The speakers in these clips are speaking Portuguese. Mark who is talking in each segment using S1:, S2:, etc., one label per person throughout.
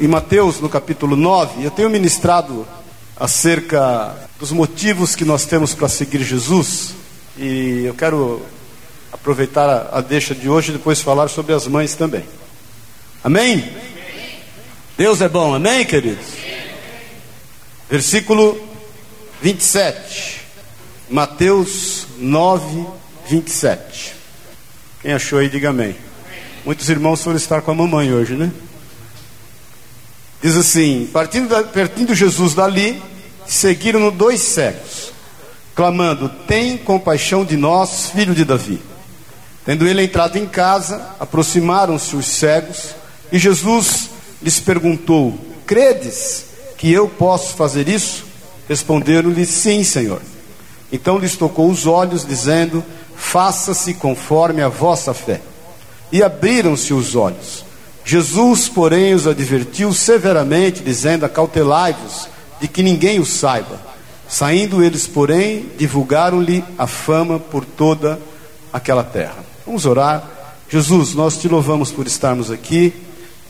S1: em Mateus, no capítulo 9, eu tenho ministrado acerca dos motivos que nós temos para seguir Jesus. E eu quero aproveitar a, a deixa de hoje e depois falar sobre as mães também. Amém? Deus é bom, amém, queridos? Versículo 27. Mateus 9, 27. Quem achou aí, diga amém. Muitos irmãos foram estar com a mamãe hoje, né? Diz assim: partindo, da, partindo Jesus dali, seguiram-no dois cegos, clamando: Tem compaixão de nós, filho de Davi. Tendo ele entrado em casa, aproximaram-se os cegos, e Jesus lhes perguntou: Credes que eu posso fazer isso? Responderam-lhe: Sim, Senhor. Então lhes tocou os olhos, dizendo: Faça-se conforme a vossa fé e abriram-se os olhos. Jesus, porém, os advertiu severamente, dizendo: Acautelai-vos de que ninguém o saiba. Saindo eles, porém, divulgaram-lhe a fama por toda aquela terra. Vamos orar. Jesus, nós te louvamos por estarmos aqui.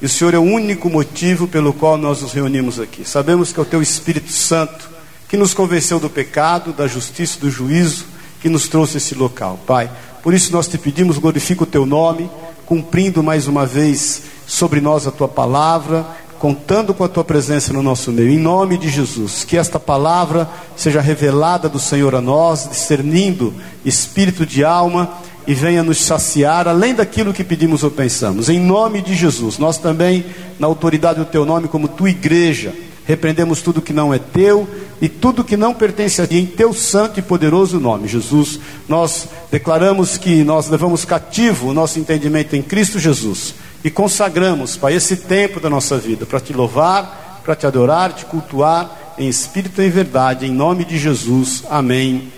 S1: E o Senhor é o único motivo pelo qual nós nos reunimos aqui. Sabemos que é o Teu Espírito Santo que nos convenceu do pecado, da justiça, do juízo, que nos trouxe esse local, Pai. Por isso nós te pedimos, glorifica o Teu nome cumprindo mais uma vez sobre nós a tua palavra, contando com a tua presença no nosso meio. Em nome de Jesus, que esta palavra seja revelada do Senhor a nós, discernindo espírito de alma e venha nos saciar além daquilo que pedimos ou pensamos. Em nome de Jesus, nós também, na autoridade do teu nome, como tua igreja, repreendemos tudo que não é teu e tudo que não pertence a ti, em teu santo e poderoso nome, Jesus. Nós declaramos que nós levamos cativo o nosso entendimento em Cristo Jesus e consagramos, Pai, esse tempo da nossa vida para te louvar, para te adorar, te cultuar em espírito e em verdade, em nome de Jesus. Amém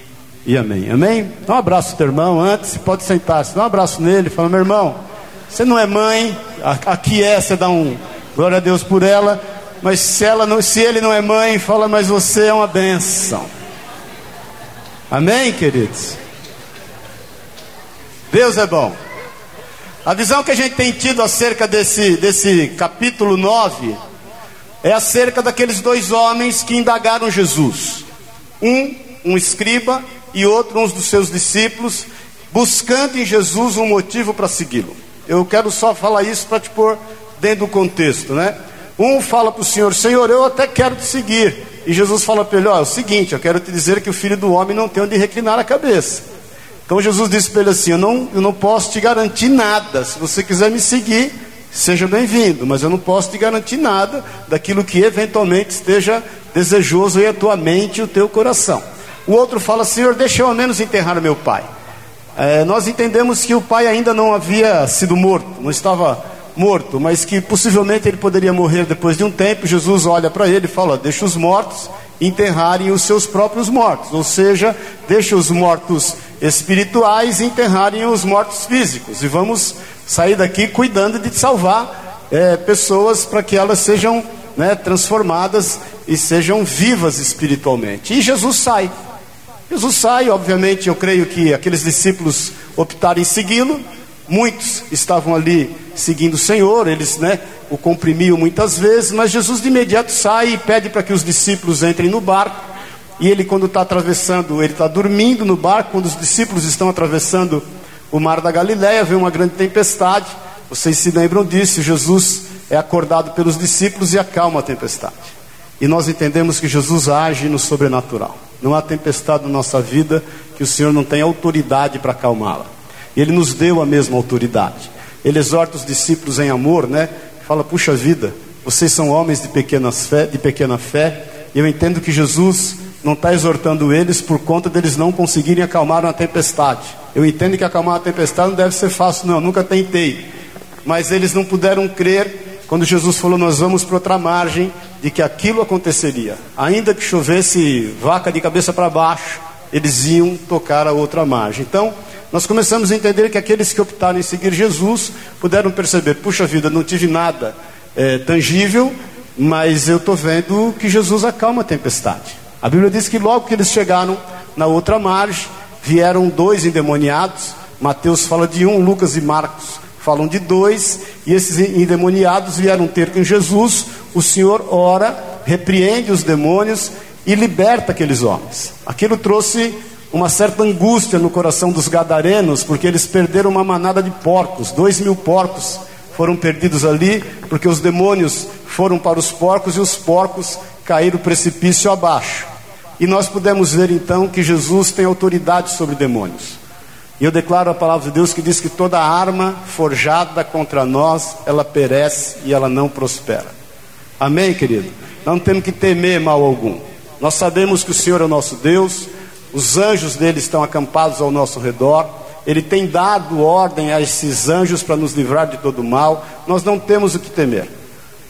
S1: e amém. Amém? Dá um abraço ao teu irmão antes, pode sentar-se, dá um abraço nele, fala, meu irmão, você não é mãe, aqui é, você dá um glória a Deus por ela mas se, ela não, se ele não é mãe, fala, mas você é uma benção. Amém, queridos? Deus é bom. A visão que a gente tem tido acerca desse, desse capítulo 9 é acerca daqueles dois homens que indagaram Jesus. Um, um escriba, e outro, um dos seus discípulos, buscando em Jesus um motivo para segui-lo. Eu quero só falar isso para te pôr dentro do contexto, né? Um fala para o Senhor: Senhor, eu até quero te seguir. E Jesus fala para ele: Ó, é o seguinte, eu quero te dizer que o filho do homem não tem onde reclinar a cabeça. Então Jesus disse para ele assim: eu não, eu não posso te garantir nada. Se você quiser me seguir, seja bem-vindo, mas eu não posso te garantir nada daquilo que eventualmente esteja desejoso em a tua mente e o teu coração. O outro fala: Senhor, deixa eu ao menos enterrar meu pai. É, nós entendemos que o pai ainda não havia sido morto, não estava morto, mas que possivelmente ele poderia morrer depois de um tempo. Jesus olha para ele e fala: Deixa os mortos enterrarem os seus próprios mortos, ou seja, deixa os mortos espirituais enterrarem os mortos físicos, e vamos sair daqui cuidando de salvar é, pessoas para que elas sejam né, transformadas e sejam vivas espiritualmente. E Jesus sai. Jesus sai, obviamente, eu creio que aqueles discípulos optaram em segui-lo, Muitos estavam ali seguindo o Senhor, eles né, o comprimiam muitas vezes, mas Jesus de imediato sai e pede para que os discípulos entrem no barco. E ele, quando está atravessando, ele está dormindo no barco, quando os discípulos estão atravessando o mar da Galileia, vem uma grande tempestade. Vocês se lembram disso? Jesus é acordado pelos discípulos e acalma a tempestade. E nós entendemos que Jesus age no sobrenatural. Não há tempestade na nossa vida que o Senhor não tem autoridade para acalmá-la. Ele nos deu a mesma autoridade. Ele exorta os discípulos em amor, né? Fala, puxa vida, vocês são homens de, pequenas fé, de pequena fé. E eu entendo que Jesus não está exortando eles por conta deles não conseguirem acalmar uma tempestade. Eu entendo que acalmar uma tempestade não deve ser fácil, não, nunca tentei. Mas eles não puderam crer quando Jesus falou: Nós vamos para outra margem, de que aquilo aconteceria. Ainda que chovesse vaca de cabeça para baixo, eles iam tocar a outra margem. Então, nós começamos a entender que aqueles que optaram em seguir Jesus puderam perceber: puxa vida, não tive nada é, tangível, mas eu estou vendo que Jesus acalma a tempestade. A Bíblia diz que logo que eles chegaram na outra margem, vieram dois endemoniados. Mateus fala de um, Lucas e Marcos falam de dois, e esses endemoniados vieram ter com Jesus. o Senhor ora, repreende os demônios e liberta aqueles homens. Aquilo trouxe uma certa angústia no coração dos gadarenos, porque eles perderam uma manada de porcos, dois mil porcos foram perdidos ali, porque os demônios foram para os porcos e os porcos caíram precipício abaixo. E nós pudemos ver então que Jesus tem autoridade sobre demônios. E eu declaro a palavra de Deus que diz que toda arma forjada contra nós, ela perece e ela não prospera. Amém, querido? Não temos que temer mal algum. Nós sabemos que o Senhor é o nosso Deus, os anjos dele estão acampados ao nosso redor, ele tem dado ordem a esses anjos para nos livrar de todo mal, nós não temos o que temer.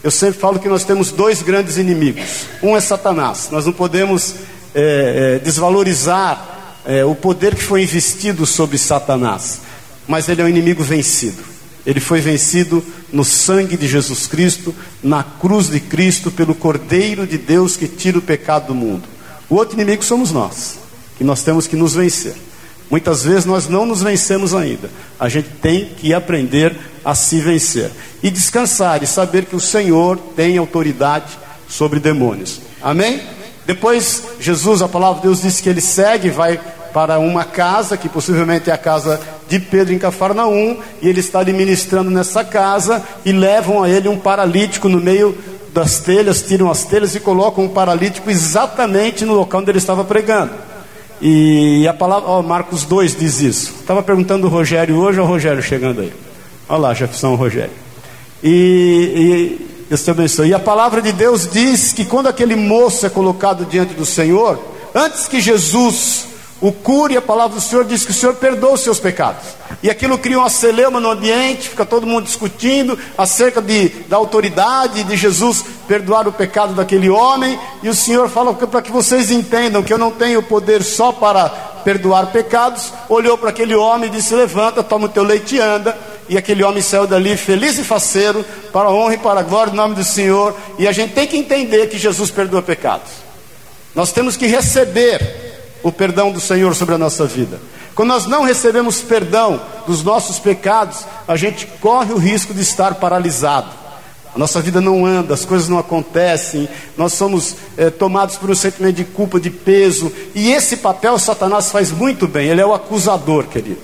S1: Eu sempre falo que nós temos dois grandes inimigos: um é Satanás, nós não podemos é, é, desvalorizar é, o poder que foi investido sobre Satanás, mas ele é um inimigo vencido. Ele foi vencido no sangue de Jesus Cristo, na cruz de Cristo, pelo Cordeiro de Deus que tira o pecado do mundo. O outro inimigo somos nós, que nós temos que nos vencer. Muitas vezes nós não nos vencemos ainda. A gente tem que aprender a se vencer e descansar e saber que o Senhor tem autoridade sobre demônios. Amém? Depois, Jesus, a palavra de Deus diz que ele segue, vai para uma casa, que possivelmente é a casa de Pedro em Cafarnaum, e ele está administrando nessa casa e levam a ele um paralítico no meio das telhas, tiram as telhas e colocam um paralítico exatamente no local onde ele estava pregando. E a palavra, ó, Marcos 2 diz isso. Estava perguntando o Rogério hoje, o Rogério chegando aí. Olha lá, Jefferson Rogério. E, e Deus te abençoe. E a palavra de Deus diz que quando aquele moço é colocado diante do Senhor, antes que Jesus o cure, a palavra do Senhor diz que o Senhor perdoa os seus pecados. E aquilo cria uma celeuma no ambiente, fica todo mundo discutindo acerca de, da autoridade de Jesus perdoar o pecado daquele homem. E o Senhor fala para que vocês entendam que eu não tenho poder só para perdoar pecados. Olhou para aquele homem e disse: Levanta, toma o teu leite e anda. E aquele homem saiu dali feliz e faceiro, para a honra e para a glória do nome do Senhor. E a gente tem que entender que Jesus perdoa pecados. Nós temos que receber o perdão do Senhor sobre a nossa vida. Quando nós não recebemos perdão dos nossos pecados, a gente corre o risco de estar paralisado. A nossa vida não anda, as coisas não acontecem, nós somos é, tomados por um sentimento de culpa, de peso, e esse papel Satanás faz muito bem, ele é o acusador, querido.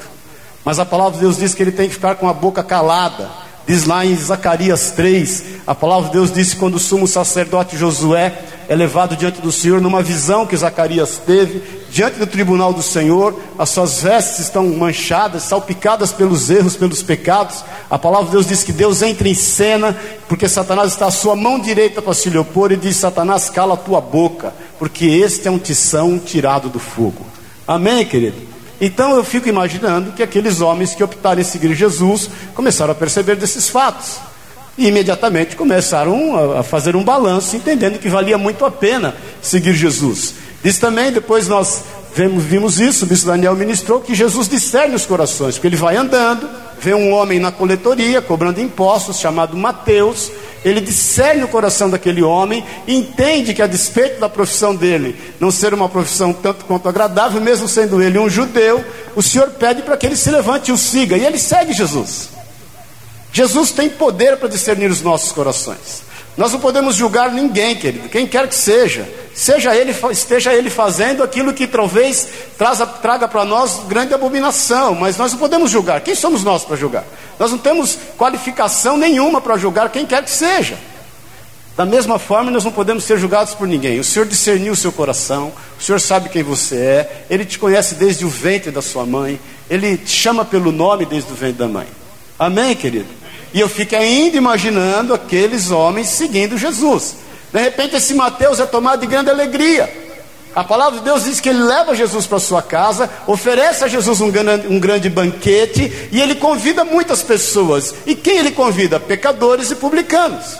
S1: Mas a palavra de Deus diz que ele tem que ficar com a boca calada, Diz lá em Zacarias 3, a palavra de Deus disse quando o sumo sacerdote Josué é levado diante do Senhor, numa visão que Zacarias teve, diante do tribunal do Senhor, as suas vestes estão manchadas, salpicadas pelos erros, pelos pecados. A palavra de Deus diz que Deus entra em cena, porque Satanás está à sua mão direita para se lhe opor, e diz: Satanás, cala a tua boca, porque este é um tição tirado do fogo. Amém, querido? Então eu fico imaginando que aqueles homens que optaram em seguir Jesus começaram a perceber desses fatos. E imediatamente começaram a fazer um balanço, entendendo que valia muito a pena seguir Jesus. Diz também, depois nós vimos, vimos isso, o bispo Daniel ministrou, que Jesus discerne os corações, porque ele vai andando, vê um homem na coletoria, cobrando impostos, chamado Mateus, ele discerne o coração daquele homem, entende que a despeito da profissão dele não ser uma profissão tanto quanto agradável, mesmo sendo ele um judeu, o Senhor pede para que ele se levante e o siga, e ele segue Jesus. Jesus tem poder para discernir os nossos corações. Nós não podemos julgar ninguém, querido, quem quer que seja, seja ele, esteja ele fazendo aquilo que talvez traga, traga para nós grande abominação, mas nós não podemos julgar. Quem somos nós para julgar? Nós não temos qualificação nenhuma para julgar quem quer que seja. Da mesma forma, nós não podemos ser julgados por ninguém. O Senhor discerniu o seu coração, o Senhor sabe quem você é, Ele te conhece desde o ventre da sua mãe, Ele te chama pelo nome desde o ventre da mãe. Amém, querido? E eu fico ainda imaginando aqueles homens seguindo Jesus. De repente, esse Mateus é tomado de grande alegria. A palavra de Deus diz que ele leva Jesus para sua casa, oferece a Jesus um grande, um grande banquete e ele convida muitas pessoas. E quem ele convida? Pecadores e publicanos.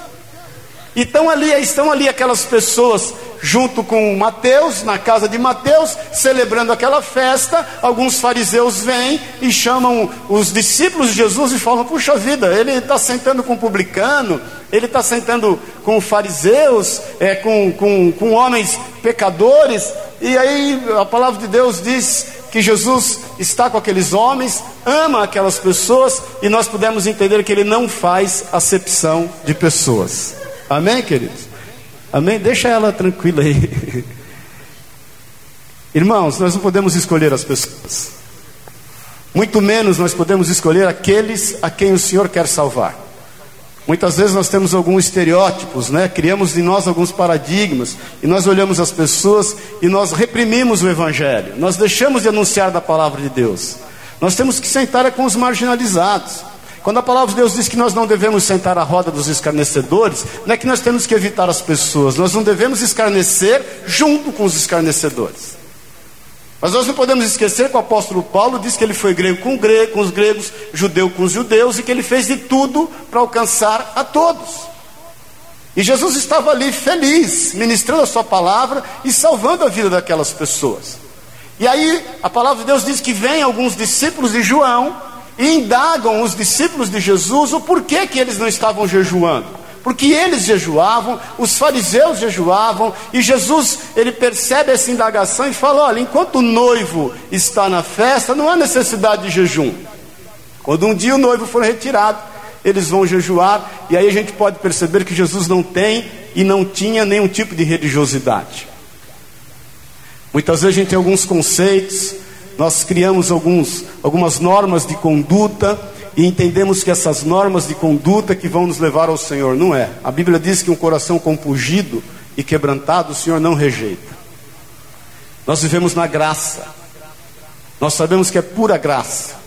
S1: Então ali estão ali aquelas pessoas junto com Mateus, na casa de Mateus, celebrando aquela festa. Alguns fariseus vêm e chamam os discípulos de Jesus e falam: Puxa vida, ele está sentando com publicano, ele está sentando com fariseus, é, com, com, com homens pecadores. E aí a palavra de Deus diz que Jesus está com aqueles homens, ama aquelas pessoas, e nós podemos entender que ele não faz acepção de pessoas. Amém, queridos? Amém? Deixa ela tranquila aí. Irmãos, nós não podemos escolher as pessoas. Muito menos nós podemos escolher aqueles a quem o Senhor quer salvar. Muitas vezes nós temos alguns estereótipos, né? Criamos em nós alguns paradigmas e nós olhamos as pessoas e nós reprimimos o evangelho. Nós deixamos de anunciar da palavra de Deus. Nós temos que sentar com os marginalizados. Quando a palavra de Deus diz que nós não devemos sentar à roda dos escarnecedores, não é que nós temos que evitar as pessoas, nós não devemos escarnecer junto com os escarnecedores. Mas nós não podemos esquecer que o apóstolo Paulo diz que ele foi grego com, grego, com os gregos, judeu com os judeus e que ele fez de tudo para alcançar a todos. E Jesus estava ali feliz, ministrando a sua palavra e salvando a vida daquelas pessoas. E aí a palavra de Deus diz que vem alguns discípulos de João e indagam os discípulos de Jesus o porquê que eles não estavam jejuando. Porque eles jejuavam, os fariseus jejuavam, e Jesus, ele percebe essa indagação e fala: olha, enquanto o noivo está na festa, não há necessidade de jejum. Quando um dia o noivo for retirado, eles vão jejuar, e aí a gente pode perceber que Jesus não tem e não tinha nenhum tipo de religiosidade. Muitas vezes a gente tem alguns conceitos, nós criamos alguns, algumas normas de conduta e entendemos que essas normas de conduta que vão nos levar ao Senhor, não é. A Bíblia diz que um coração compungido e quebrantado o Senhor não rejeita. Nós vivemos na graça, nós sabemos que é pura graça.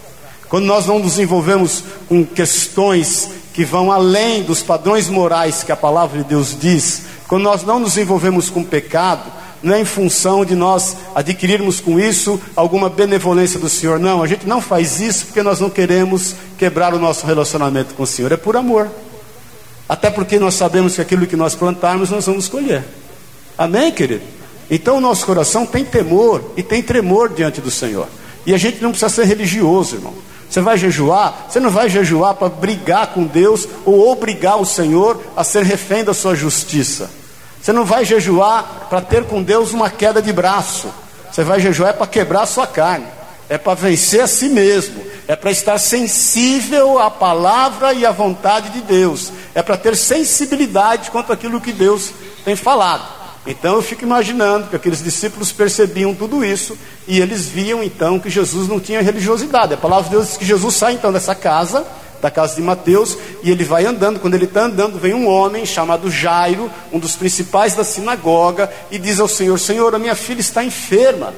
S1: Quando nós não nos envolvemos com questões que vão além dos padrões morais que a palavra de Deus diz, quando nós não nos envolvemos com pecado, não é em função de nós adquirirmos com isso alguma benevolência do Senhor. Não, a gente não faz isso porque nós não queremos quebrar o nosso relacionamento com o Senhor. É por amor. Até porque nós sabemos que aquilo que nós plantarmos nós vamos colher. Amém, querido? Então o nosso coração tem temor e tem tremor diante do Senhor. E a gente não precisa ser religioso, irmão. Você vai jejuar, você não vai jejuar para brigar com Deus ou obrigar o Senhor a ser refém da sua justiça. Você não vai jejuar para ter com Deus uma queda de braço. Você vai jejuar é para quebrar a sua carne, é para vencer a si mesmo, é para estar sensível à palavra e à vontade de Deus, é para ter sensibilidade quanto àquilo que Deus tem falado. Então eu fico imaginando que aqueles discípulos percebiam tudo isso e eles viam então que Jesus não tinha religiosidade. A palavra de Deus diz que Jesus sai então dessa casa da casa de Mateus, e ele vai andando. Quando ele está andando, vem um homem chamado Jairo, um dos principais da sinagoga, e diz ao Senhor: Senhor, a minha filha está enferma.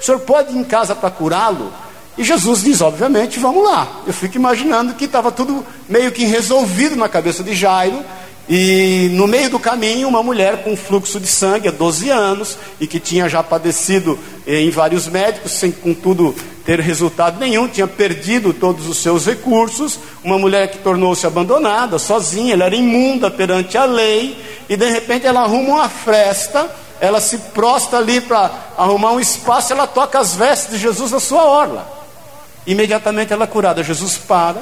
S1: O senhor pode ir em casa para curá-lo? E Jesus diz, obviamente, vamos lá. Eu fico imaginando que estava tudo meio que resolvido na cabeça de Jairo, e no meio do caminho, uma mulher com fluxo de sangue há 12 anos e que tinha já padecido eh, em vários médicos, sem contudo ter resultado nenhum, tinha perdido todos os seus recursos. Uma mulher que tornou-se abandonada, sozinha, ela era imunda perante a lei e de repente ela arruma uma fresta. Ela se prostra ali para arrumar um espaço, ela toca as vestes de Jesus na sua orla. Imediatamente ela é curada. Jesus para,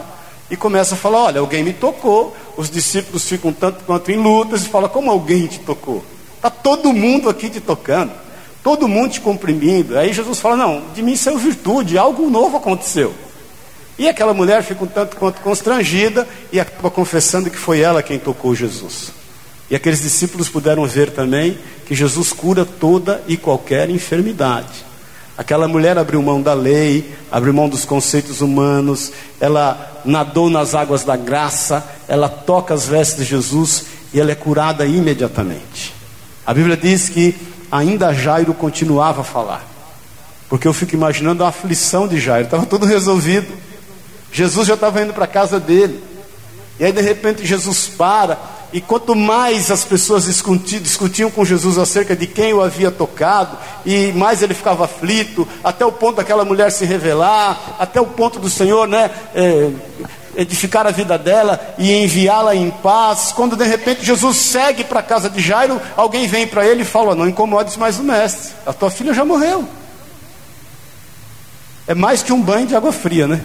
S1: e começa a falar: Olha, alguém me tocou. Os discípulos ficam tanto quanto em lutas e falam: Como alguém te tocou? Está todo mundo aqui te tocando, todo mundo te comprimindo. Aí Jesus fala: Não, de mim saiu virtude, algo novo aconteceu. E aquela mulher fica um tanto quanto constrangida e acaba confessando que foi ela quem tocou Jesus. E aqueles discípulos puderam ver também que Jesus cura toda e qualquer enfermidade. Aquela mulher abriu mão da lei, abriu mão dos conceitos humanos, ela nadou nas águas da graça, ela toca as vestes de Jesus e ela é curada imediatamente. A Bíblia diz que ainda Jairo continuava a falar, porque eu fico imaginando a aflição de Jairo, estava tudo resolvido. Jesus já estava indo para a casa dele, e aí de repente Jesus para e quanto mais as pessoas discutiam com Jesus acerca de quem o havia tocado, e mais ele ficava aflito, até o ponto daquela mulher se revelar, até o ponto do Senhor né, é, edificar a vida dela e enviá-la em paz. Quando de repente Jesus segue para a casa de Jairo, alguém vem para ele e fala: Não incomodes mais o mestre, a tua filha já morreu. É mais que um banho de água fria, né?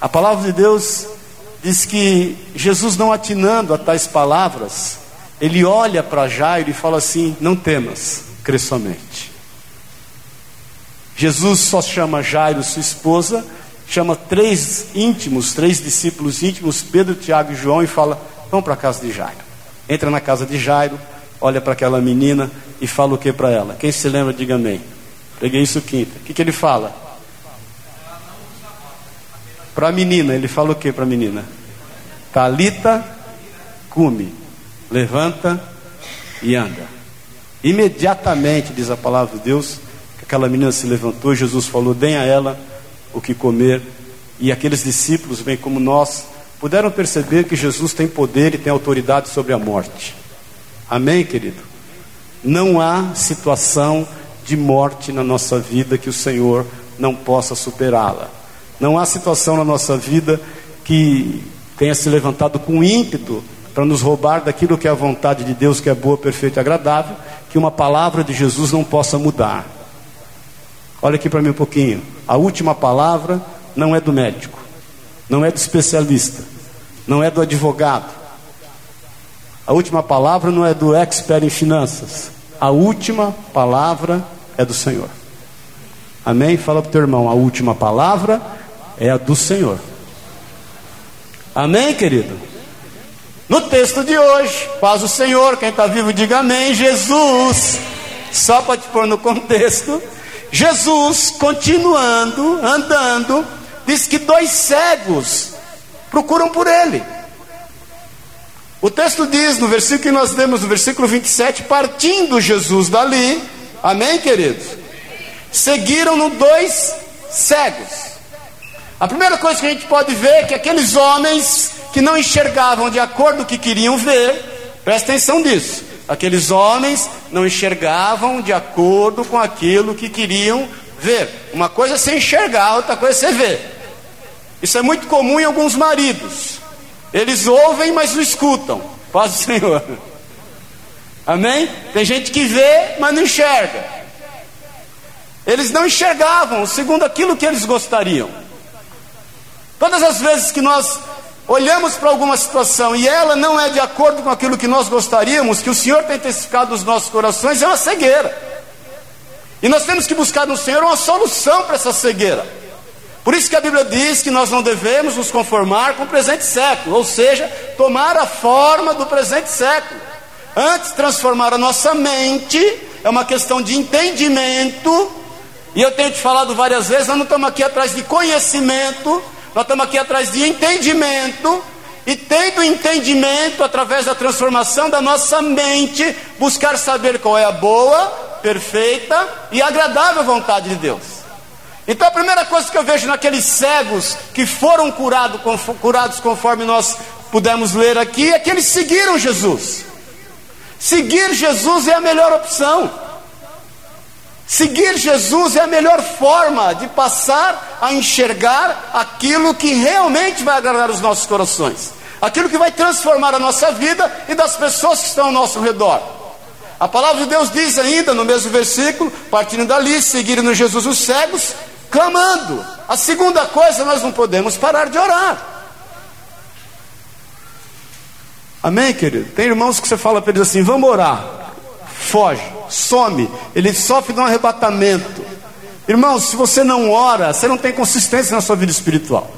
S1: A palavra de Deus diz que Jesus, não atinando a tais palavras, ele olha para Jairo e fala assim: Não temas, crê somente. Jesus só chama Jairo, sua esposa, chama três íntimos, três discípulos íntimos, Pedro, Tiago e João, e fala: Vamos para a casa de Jairo. Entra na casa de Jairo, olha para aquela menina e fala o que para ela? Quem se lembra, diga amém. Peguei isso quinta. O que, que ele fala? Para a menina, ele fala o que para a menina? Talita, cume, levanta e anda. Imediatamente, diz a palavra de Deus, que aquela menina se levantou, Jesus falou: deem a ela o que comer. E aqueles discípulos, bem como nós, puderam perceber que Jesus tem poder e tem autoridade sobre a morte. Amém, querido? Não há situação de morte na nossa vida que o Senhor não possa superá-la. Não há situação na nossa vida que tenha se levantado com ímpeto para nos roubar daquilo que é a vontade de Deus, que é boa, perfeita e agradável, que uma palavra de Jesus não possa mudar. Olha aqui para mim um pouquinho. A última palavra não é do médico, não é do especialista, não é do advogado. A última palavra não é do expert em finanças. A última palavra é do Senhor. Amém? Fala para o teu irmão, a última palavra é a do Senhor. Amém, querido? No texto de hoje, paz o Senhor, quem está vivo diga amém. Jesus, só para te pôr no contexto, Jesus, continuando, andando, diz que dois cegos procuram por ele. O texto diz, no versículo que nós lemos, no versículo 27, partindo Jesus dali, amém, queridos? Seguiram-no dois cegos. A primeira coisa que a gente pode ver é que aqueles homens que não enxergavam de acordo com o que queriam ver, presta atenção nisso. Aqueles homens não enxergavam de acordo com aquilo que queriam ver. Uma coisa é você enxergar, outra coisa é você ver. Isso é muito comum em alguns maridos. Eles ouvem, mas não escutam. Paz do Senhor. Amém? Tem gente que vê, mas não enxerga. Eles não enxergavam segundo aquilo que eles gostariam. Todas as vezes que nós olhamos para alguma situação e ela não é de acordo com aquilo que nós gostaríamos, que o Senhor tem testificado nos nossos corações, é uma cegueira. E nós temos que buscar no Senhor uma solução para essa cegueira. Por isso que a Bíblia diz que nós não devemos nos conformar com o presente século, ou seja, tomar a forma do presente século. Antes, transformar a nossa mente é uma questão de entendimento. E eu tenho te falado várias vezes, nós não estamos aqui atrás de conhecimento, nós estamos aqui atrás de entendimento, e tendo entendimento, através da transformação da nossa mente, buscar saber qual é a boa, perfeita e agradável vontade de Deus. Então a primeira coisa que eu vejo naqueles cegos que foram curado, curados conforme nós pudemos ler aqui, é que eles seguiram Jesus. Seguir Jesus é a melhor opção. Seguir Jesus é a melhor forma de passar a enxergar aquilo que realmente vai agradar os nossos corações, aquilo que vai transformar a nossa vida e das pessoas que estão ao nosso redor. A palavra de Deus diz ainda no mesmo versículo, partindo dali, seguiram Jesus os cegos, clamando. A segunda coisa, nós não podemos parar de orar. Amém, querido? Tem irmãos que você fala para eles assim: vamos orar, foge some, ele sofre de um arrebatamento. Irmão, se você não ora, você não tem consistência na sua vida espiritual.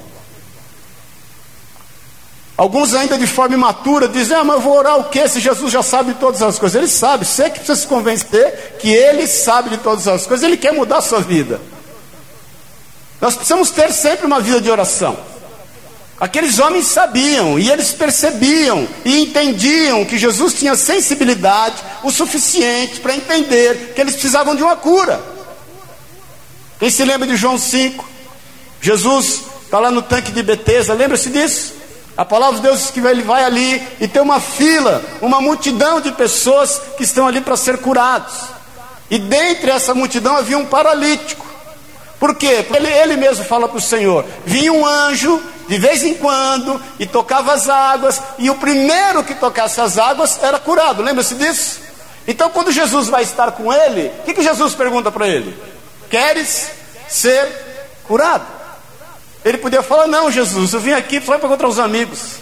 S1: Alguns ainda de forma imatura dizem, ah, mas eu vou orar o que se Jesus já sabe de todas as coisas? Ele sabe, você que precisa se convencer que ele sabe de todas as coisas, ele quer mudar a sua vida. Nós precisamos ter sempre uma vida de oração. Aqueles homens sabiam e eles percebiam e entendiam que Jesus tinha sensibilidade o suficiente para entender que eles precisavam de uma cura. Quem se lembra de João 5? Jesus está lá no tanque de Betesda, lembra-se disso? A palavra de Deus diz que ele vai ali e tem uma fila, uma multidão de pessoas que estão ali para ser curados. E dentre essa multidão havia um paralítico. Por quê? Porque ele, ele mesmo fala para o Senhor: vinha um anjo de vez em quando e tocava as águas, e o primeiro que tocasse as águas era curado, lembra-se disso? Então, quando Jesus vai estar com ele, o que, que Jesus pergunta para ele? Queres ser curado? Ele podia falar: Não, Jesus, eu vim aqui só para encontrar os amigos.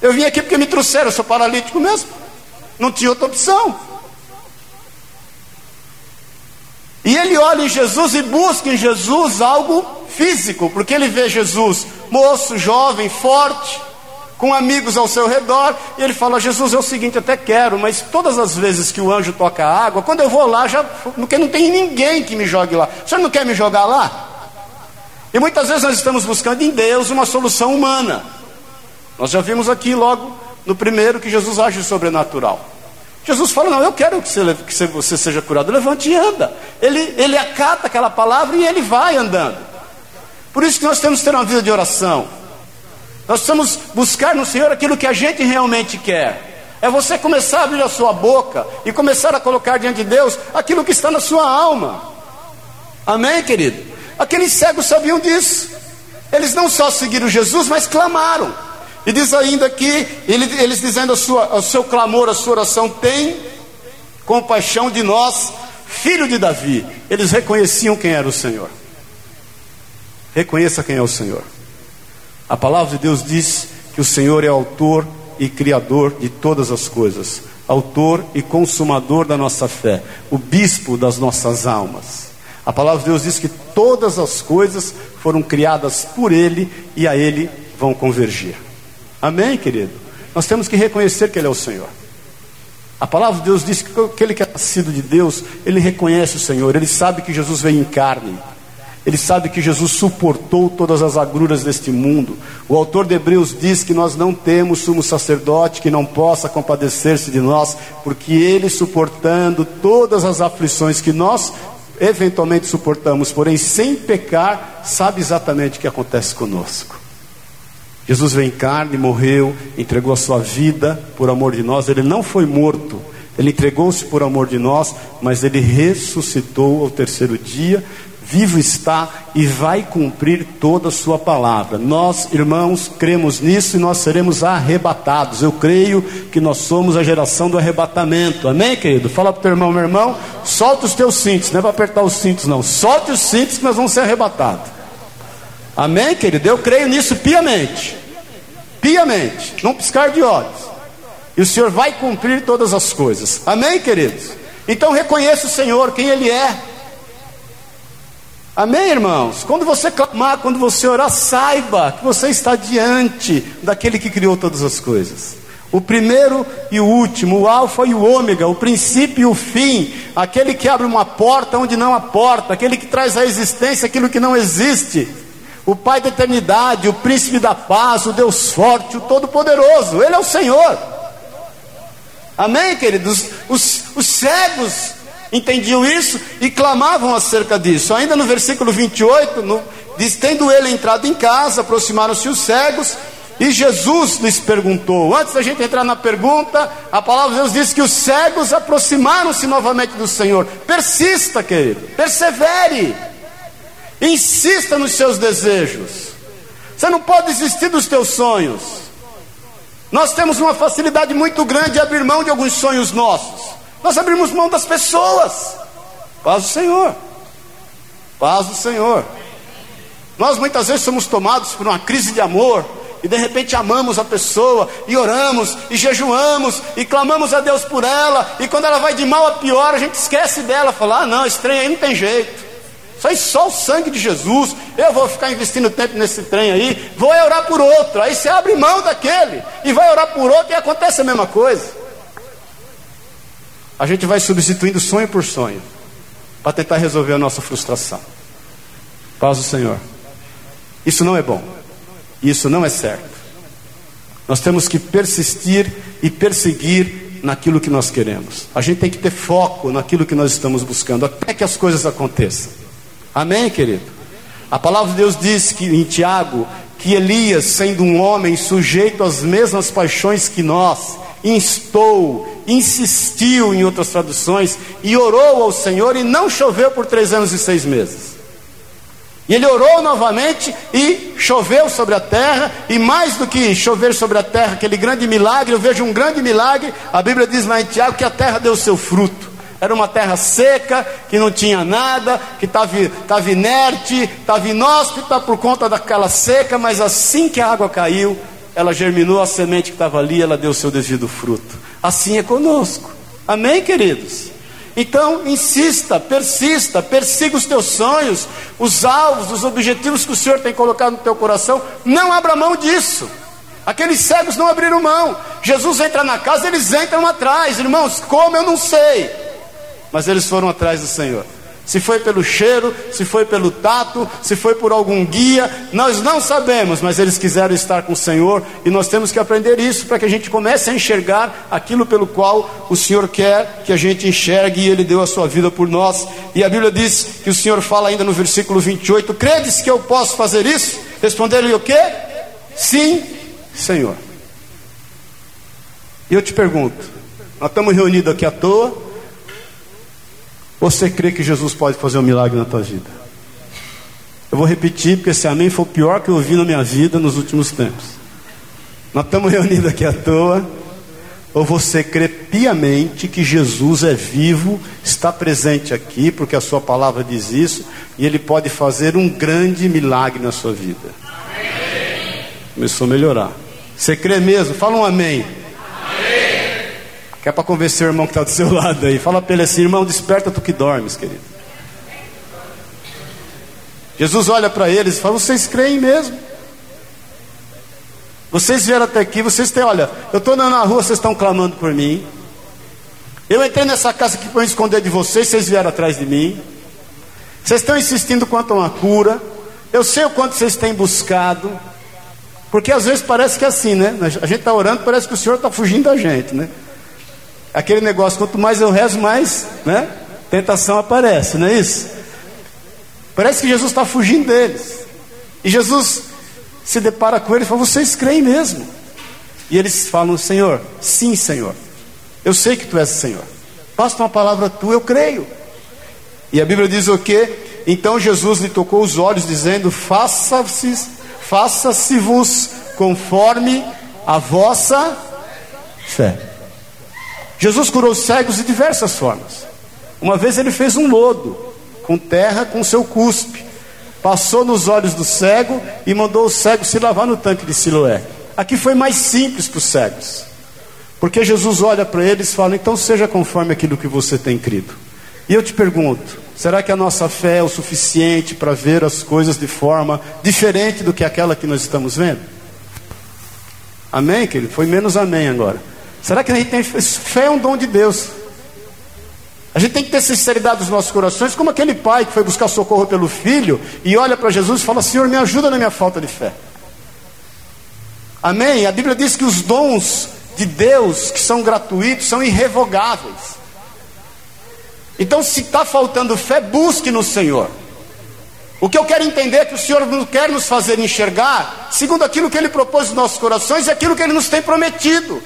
S1: Eu vim aqui porque me trouxeram, eu sou paralítico mesmo. Não tinha outra opção. E ele olha em Jesus e busca em Jesus algo físico, porque ele vê Jesus moço, jovem, forte, com amigos ao seu redor, e ele fala: Jesus, é o seguinte, até quero, mas todas as vezes que o anjo toca a água, quando eu vou lá, já porque não tem ninguém que me jogue lá. O senhor não quer me jogar lá? E muitas vezes nós estamos buscando em Deus uma solução humana. Nós já vimos aqui logo no primeiro que Jesus age sobrenatural. Jesus fala: Não, eu quero que você, que você seja curado. Levante e anda. Ele, ele acata aquela palavra e ele vai andando. Por isso que nós temos que ter uma vida de oração. Nós precisamos buscar no Senhor aquilo que a gente realmente quer. É você começar a abrir a sua boca e começar a colocar diante de Deus aquilo que está na sua alma. Amém, querido? Aqueles cegos sabiam disso. Eles não só seguiram Jesus, mas clamaram. E diz ainda que eles dizendo sua, o seu clamor, a sua oração, tem compaixão de nós, filho de Davi. Eles reconheciam quem era o Senhor. Reconheça quem é o Senhor. A palavra de Deus diz que o Senhor é autor e criador de todas as coisas, autor e consumador da nossa fé, o bispo das nossas almas. A palavra de Deus diz que todas as coisas foram criadas por Ele e a Ele vão convergir. Amém, querido? Nós temos que reconhecer que Ele é o Senhor. A palavra de Deus diz que aquele que é nascido de Deus, ele reconhece o Senhor, ele sabe que Jesus veio em carne, ele sabe que Jesus suportou todas as agruras deste mundo. O autor de Hebreus diz que nós não temos sumo sacerdote que não possa compadecer-se de nós, porque ele suportando todas as aflições que nós eventualmente suportamos, porém sem pecar, sabe exatamente o que acontece conosco. Jesus veio em carne, morreu, entregou a sua vida por amor de nós, ele não foi morto, ele entregou-se por amor de nós, mas ele ressuscitou ao terceiro dia, vivo está e vai cumprir toda a sua palavra. Nós, irmãos, cremos nisso e nós seremos arrebatados. Eu creio que nós somos a geração do arrebatamento. Amém, querido? Fala para o teu irmão, meu irmão, solta os teus cintos, não é para apertar os cintos, não. Solte os cintos que nós vamos ser arrebatados. Amém, querido? Eu creio nisso piamente. Piamente, num piscar de olhos. E o Senhor vai cumprir todas as coisas. Amém, queridos? Então reconheça o Senhor, quem Ele é. Amém, irmãos? Quando você clamar, quando você orar, saiba que você está diante daquele que criou todas as coisas. O primeiro e o último, o Alfa e o Ômega, o princípio e o fim, aquele que abre uma porta onde não há porta, aquele que traz à existência aquilo que não existe, o Pai da eternidade, o príncipe da paz, o Deus forte, o Todo-Poderoso, Ele é o Senhor. Amém, queridos? Os, os cegos entendiam isso e clamavam acerca disso. Ainda no versículo 28, no, diz: Tendo ele entrado em casa, aproximaram-se os cegos. E Jesus lhes perguntou, antes da gente entrar na pergunta, a palavra de Deus diz que os cegos aproximaram-se novamente do Senhor. Persista, querido, persevere, insista nos seus desejos. Você não pode desistir dos teus sonhos. Nós temos uma facilidade muito grande de abrir mão de alguns sonhos nossos. Nós abrimos mão das pessoas. Paz do Senhor. Paz do Senhor. Nós muitas vezes somos tomados por uma crise de amor e de repente amamos a pessoa e oramos e jejuamos e clamamos a Deus por ela e quando ela vai de mal a pior a gente esquece dela, fala: "Ah, não, trem aí não tem jeito". É só o sangue de Jesus. Eu vou ficar investindo tempo nesse trem aí, vou orar por outro. Aí você abre mão daquele e vai orar por outro e acontece a mesma coisa a gente vai substituindo sonho por sonho para tentar resolver a nossa frustração. Paz do Senhor. Isso não é bom. Isso não é certo. Nós temos que persistir e perseguir naquilo que nós queremos. A gente tem que ter foco naquilo que nós estamos buscando, até que as coisas aconteçam. Amém, querido? A palavra de Deus diz que em Tiago que Elias, sendo um homem sujeito às mesmas paixões que nós, instou, insistiu em outras traduções, e orou ao Senhor, e não choveu por três anos e seis meses. E ele orou novamente e choveu sobre a terra, e mais do que chover sobre a terra, aquele grande milagre, eu vejo um grande milagre. A Bíblia diz lá em Tiago que a terra deu seu fruto. Era uma terra seca, que não tinha nada, que estava inerte, estava inóspita por conta daquela seca, mas assim que a água caiu, ela germinou a semente que estava ali, ela deu seu devido fruto. Assim é conosco. Amém, queridos? Então, insista, persista, persiga os teus sonhos, os alvos, os objetivos que o Senhor tem colocado no teu coração. Não abra mão disso. Aqueles cegos não abriram mão. Jesus entra na casa, eles entram atrás. Irmãos, como eu não sei. Mas eles foram atrás do Senhor. Se foi pelo cheiro, se foi pelo tato, se foi por algum guia, nós não sabemos, mas eles quiseram estar com o Senhor e nós temos que aprender isso para que a gente comece a enxergar aquilo pelo qual o Senhor quer que a gente enxergue e Ele deu a sua vida por nós. E a Bíblia diz que o Senhor fala ainda no versículo 28: Credes que eu posso fazer isso? Responderam-lhe o quê? Sim, Senhor. E eu te pergunto: nós estamos reunidos aqui à toa? Você crê que Jesus pode fazer um milagre na tua vida? Eu vou repetir, porque esse amém foi o pior que eu ouvi na minha vida nos últimos tempos. Nós estamos reunidos aqui à toa. Ou você crê piamente que Jesus é vivo, está presente aqui, porque a sua palavra diz isso, e ele pode fazer um grande milagre na sua vida. Começou a melhorar. Você crê mesmo? Fala um amém. Que é para convencer o irmão que está do seu lado aí. Fala para ele assim: irmão, desperta tu que dormes, querido. Jesus olha para eles e fala: vocês creem mesmo? Vocês vieram até aqui, vocês têm, olha, eu estou andando na rua, vocês estão clamando por mim. Eu entrei nessa casa aqui para me esconder de vocês, vocês vieram atrás de mim. Vocês estão insistindo quanto a uma cura. Eu sei o quanto vocês têm buscado. Porque às vezes parece que é assim, né? A gente está orando, parece que o Senhor está fugindo da gente, né? Aquele negócio, quanto mais eu rezo, mais né, tentação aparece, não é isso? Parece que Jesus está fugindo deles. E Jesus se depara com eles e fala: Vocês creem mesmo? E eles falam: Senhor, sim, Senhor. Eu sei que tu és o Senhor. Basta uma palavra tua, eu creio. E a Bíblia diz o que? Então Jesus lhe tocou os olhos, dizendo: Faça-se, faça-se-vos conforme a vossa fé. Jesus curou cegos de diversas formas. Uma vez ele fez um lodo com terra com seu cuspe, passou nos olhos do cego e mandou o cego se lavar no tanque de Siloé. Aqui foi mais simples para os cegos, porque Jesus olha para eles e fala: então seja conforme aquilo que você tem crido. E eu te pergunto: será que a nossa fé é o suficiente para ver as coisas de forma diferente do que aquela que nós estamos vendo? Amém, querido? Foi menos amém agora. Será que a gente tem fé é um dom de Deus? A gente tem que ter sinceridade nos nossos corações, como aquele pai que foi buscar socorro pelo filho e olha para Jesus e fala: Senhor, me ajuda na minha falta de fé. Amém? A Bíblia diz que os dons de Deus, que são gratuitos, são irrevogáveis. Então, se está faltando fé, busque no Senhor. O que eu quero entender é que o Senhor não quer nos fazer enxergar, segundo aquilo que Ele propôs nos nossos corações e aquilo que Ele nos tem prometido.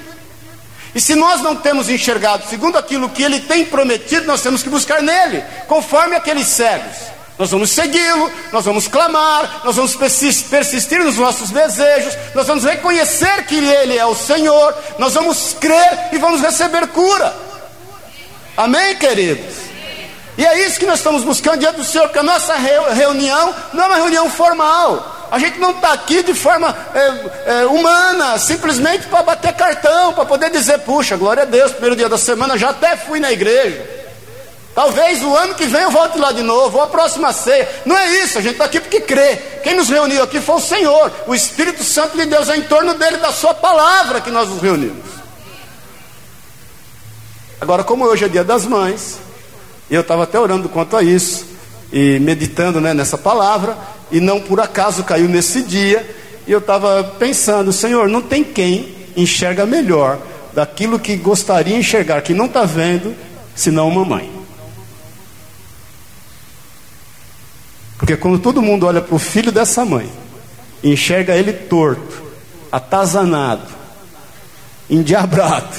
S1: E se nós não temos enxergado segundo aquilo que ele tem prometido, nós temos que buscar nele, conforme aqueles cegos. Nós vamos segui-lo, nós vamos clamar, nós vamos persistir nos nossos desejos, nós vamos reconhecer que Ele é o Senhor, nós vamos crer e vamos receber cura. Amém, queridos? E é isso que nós estamos buscando diante do Senhor, que a nossa reunião não é uma reunião formal, a gente não está aqui de forma é, é, humana, simplesmente para bater cartão, para poder dizer, puxa, glória a Deus, primeiro dia da semana já até fui na igreja. Talvez o ano que vem eu volte lá de novo, ou a próxima ceia. Não é isso, a gente está aqui porque crê. Quem nos reuniu aqui foi o Senhor, o Espírito Santo de Deus, é em torno dele, da Sua palavra que nós nos reunimos. Agora, como hoje é dia das mães, e eu estava até orando quanto a isso, e meditando né, nessa palavra, e não por acaso caiu nesse dia. E eu estava pensando, Senhor, não tem quem enxerga melhor daquilo que gostaria de enxergar, que não está vendo, senão uma mãe. Porque quando todo mundo olha para o filho dessa mãe, enxerga ele torto, atazanado, endiabrado,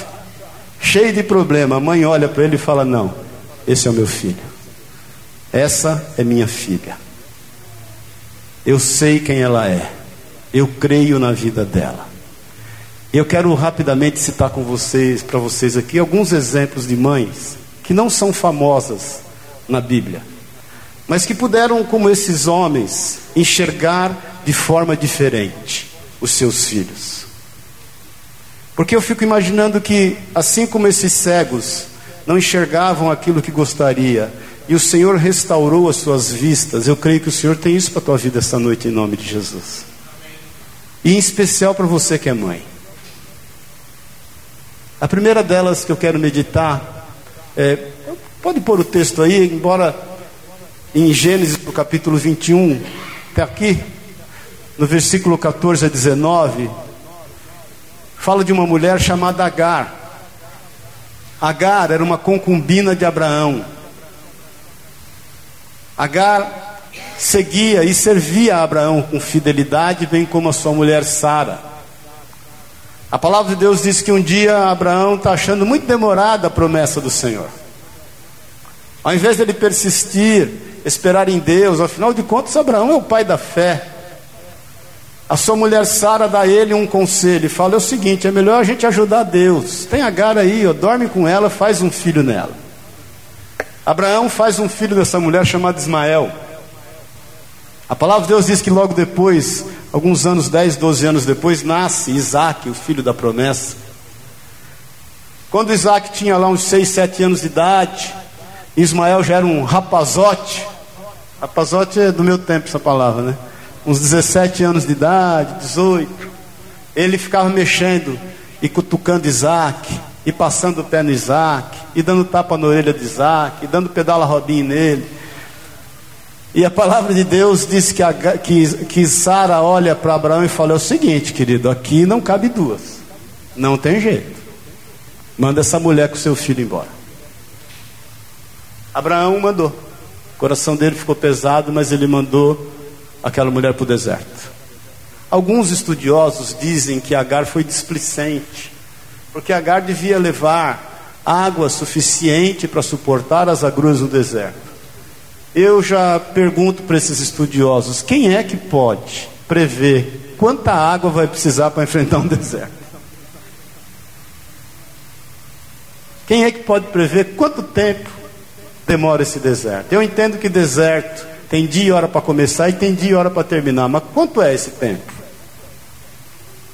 S1: cheio de problema, a mãe olha para ele e fala: Não, esse é o meu filho, essa é minha filha. Eu sei quem ela é. Eu creio na vida dela. Eu quero rapidamente citar com vocês, para vocês aqui, alguns exemplos de mães que não são famosas na Bíblia, mas que puderam, como esses homens, enxergar de forma diferente os seus filhos. Porque eu fico imaginando que, assim como esses cegos não enxergavam aquilo que gostaria, e o Senhor restaurou as suas vistas. Eu creio que o Senhor tem isso para a tua vida esta noite, em nome de Jesus. e em especial para você que é mãe. A primeira delas que eu quero meditar, é, pode pôr o texto aí, embora em Gênesis, no capítulo 21, até aqui, no versículo 14 a 19, fala de uma mulher chamada Agar. Agar era uma concubina de Abraão. Agar seguia e servia a Abraão com fidelidade, bem como a sua mulher Sara. A palavra de Deus diz que um dia Abraão está achando muito demorada a promessa do Senhor. Ao invés de ele persistir, esperar em Deus, afinal de contas, Abraão é o pai da fé. A sua mulher Sara dá a ele um conselho e fala: é o seguinte, é melhor a gente ajudar Deus. Tem Agar aí, ó, dorme com ela, faz um filho nela. Abraão faz um filho dessa mulher chamado Ismael. A palavra de Deus diz que logo depois, alguns anos, 10, 12 anos depois, nasce Isaac, o filho da promessa. Quando Isaac tinha lá uns 6, 7 anos de idade, Ismael já era um rapazote. Rapazote é do meu tempo essa palavra, né? Uns 17 anos de idade, 18. Ele ficava mexendo e cutucando Isaac, e passando o pé no Isaac, e dando tapa na orelha de Isaac, e dando pedala rodinha nele e a palavra de Deus diz que, que, que Sara olha para Abraão e fala: é o seguinte, querido, aqui não cabe duas, não tem jeito. Manda essa mulher com seu filho embora. Abraão mandou. O coração dele ficou pesado, mas ele mandou aquela mulher para o deserto. Alguns estudiosos dizem que Agar foi displicente, porque Agar devia levar água suficiente para suportar as agruras no deserto. Eu já pergunto para esses estudiosos: quem é que pode prever quanta água vai precisar para enfrentar um deserto? Quem é que pode prever quanto tempo demora esse deserto? Eu entendo que deserto tem dia e hora para começar e tem dia e hora para terminar, mas quanto é esse tempo?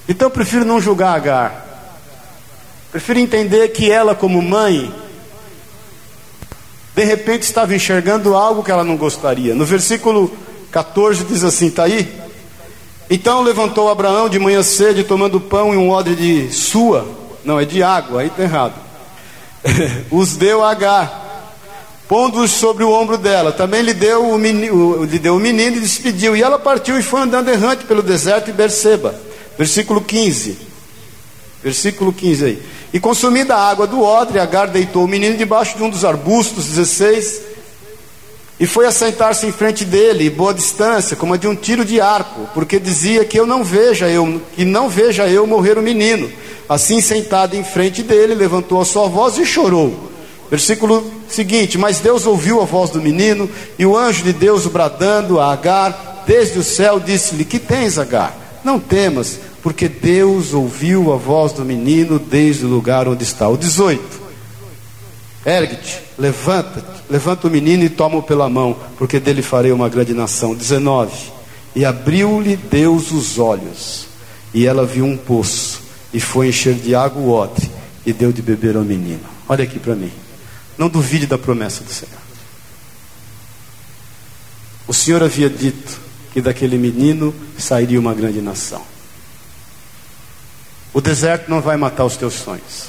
S1: Então eu prefiro não julgar Agar. Prefiro entender que ela, como mãe, de repente estava enxergando algo que ela não gostaria. No versículo 14 diz assim: está aí? Então levantou Abraão de manhã cedo, tomando pão e um odre de sua, não, é de água, aí está errado. Os deu a Agar, pondo-os sobre o ombro dela. Também lhe deu, o menino, lhe deu o menino e despediu. E ela partiu e foi andando errante pelo deserto de Berseba. Versículo 15. Versículo 15 aí. E consumida a água do odre, Agar deitou o menino debaixo de um dos arbustos, 16, e foi assentar-se em frente dele, boa distância, como a de um tiro de arco, porque dizia que eu não veja eu, que não veja eu morrer o menino. Assim, sentado em frente dele, levantou a sua voz e chorou. Versículo seguinte: Mas Deus ouviu a voz do menino, e o anjo de Deus bradando a Agar, desde o céu, disse-lhe: Que tens, Agar? Não temas, porque Deus ouviu a voz do menino desde o lugar onde está. O 18. Ergue-te, levanta-te, levanta o menino e toma-o pela mão, porque dele farei uma grande nação. 19. E abriu-lhe Deus os olhos, e ela viu um poço, e foi encher de água o odre, e deu de beber ao menino. Olha aqui para mim. Não duvide da promessa do Senhor. O Senhor havia dito que daquele menino sairia uma grande nação. O deserto não vai matar os teus sonhos.